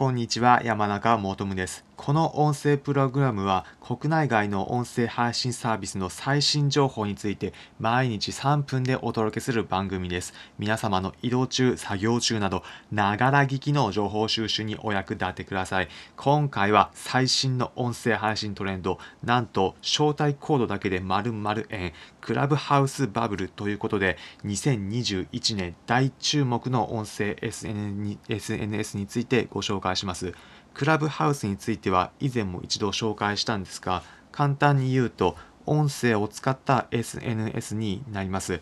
こんにちは山中もとむです。この音声プログラムは国内外の音声配信サービスの最新情報について毎日3分でお届けする番組です。皆様の移動中作業中などながら聞きの情報収集にお役立てください。今回は最新の音声配信トレンドなんと招待コードだけで丸々円クラブハウスバブルということで2021年大注目の音声 SNS についてご紹介します。クラブハウスについては以前も一度紹介したんですが簡単に言うと音声を使った SNS になります。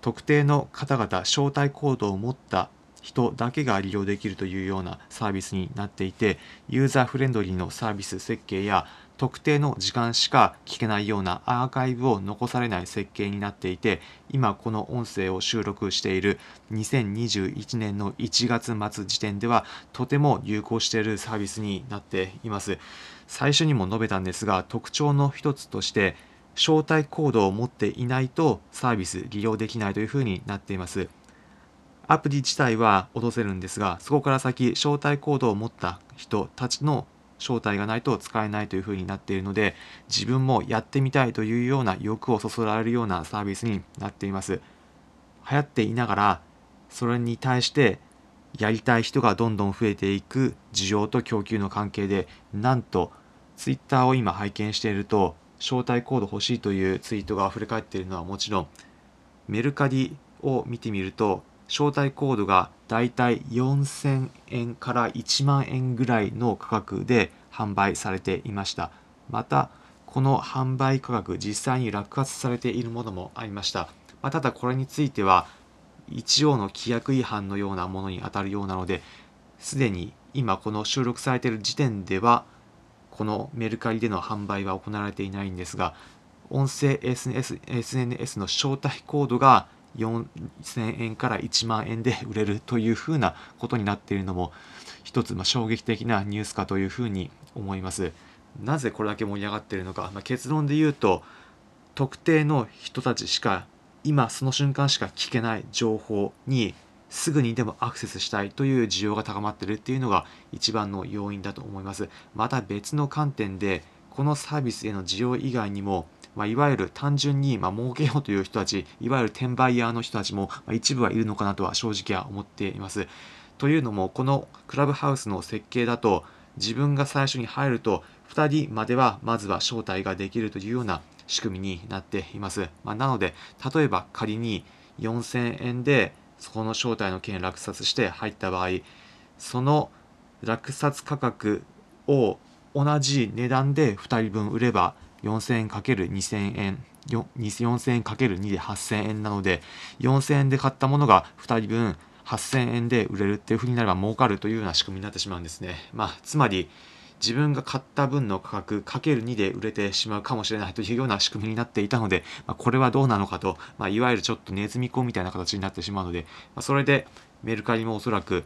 特定の方々招待コードを持った人だけが利用できるというようなサービスになっていてユーザーフレンドリーのサービス設計や特定の時間しか聞けないようなアーカイブを残されない設計になっていて今この音声を収録している2021年の1月末時点ではとても流行しているサービスになっています。最初にも述べたんですが特徴の一つとして招待コードを持っていないとサービス利用できないというふうになっています。アプリ自体は落とせるんですがそこから先招待コードを持った人たちの招待がないと使えないというふうになっているので自分もやってみたいというような欲をそそられるようなサービスになっています。流行っていながらそれに対してやりたい人がどんどん増えていく需要と供給の関係でなんとツイッターを今拝見していると招待コード欲しいというツイートが溢れ返っているのはもちろんメルカリを見てみると招待コードがだいたい4000円から1万円ぐらいの価格で販売されていました。またこの販売価格実際に落札されているものもありました、まあ、ただこれについては一応の規約違反のようなものにあたるようなのですでに今この収録されている時点ではこのメルカリでの販売は行われていないんですが音声 SNS, SNS の招待コードが4000円から1万円で売れるというふうなことになっているのも一つま衝撃的なニュースかというふうに思います。なぜこれだけ盛り上がっているのか、まあ、結論で言うと特定の人たちしか今その瞬間しか聞けない情報にすぐにでもアクセスしたいという需要が高まっているっていうのが一番の要因だと思います。また別の観点でこのサービスへの需要以外にもまあ、いわゆる単純にまあ儲けようという人たち、いわゆる転売ヤーの人たちもま一部はいるのかなとは正直は思っています。というのも、このクラブハウスの設計だと、自分が最初に入ると、2人まではまずは招待ができるというような仕組みになっています。まあ、なので、例えば仮に4000円でそこの招待の件落札して入った場合、その落札価格を同じ値段で2人分売れば4000円 ×2000 円4000円 ×2 で8000円なので4000円で買ったものが2人分8000円で売れるっていうふうになれば儲かるというような仕組みになってしまうんですね。まあ、つまり自分が買った分の価格かける2で売れてしまうかもしれないというような仕組みになっていたので、まあ、これはどうなのかと、まあ、いわゆるちょっとネズミ講みたいな形になってしまうので、まあ、それでメルカリもおそらく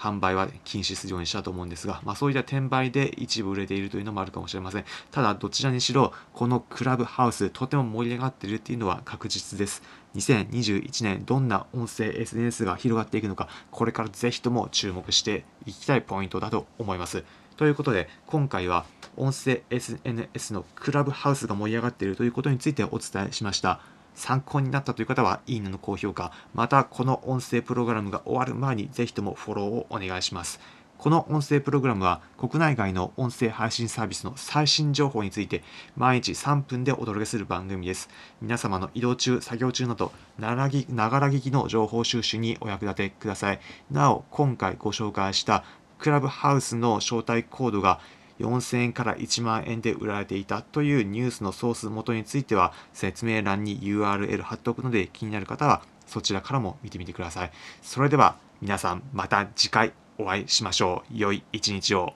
販売は禁止するようにしたと思うんですが、まあ、そういった転売で一部売れているというのもあるかもしれません。ただ、どちらにしろ、このクラブハウス、とても盛り上がっているっていうのは確実です。2021年、どんな音声 SNS が広がっていくのか、これからぜひとも注目していきたいポイントだと思います。ということで、今回は音声 SNS のクラブハウスが盛り上がっているということについてお伝えしました。参考になったという方は、いいねの高評価、またこの音声プログラムが終わる前にぜひともフォローをお願いします。この音声プログラムは国内外の音声配信サービスの最新情報について毎日3分でお届けする番組です。皆様の移動中、作業中などながら聞きの情報収集にお役立てください。なお、今回ご紹介したクラブハウスの招待コードが4000円から1万円で売られていたというニュースのソース元については説明欄に URL 貼っておくので気になる方はそちらからも見てみてください。それでは皆さんまた次回お会いしましょう。良い一日を。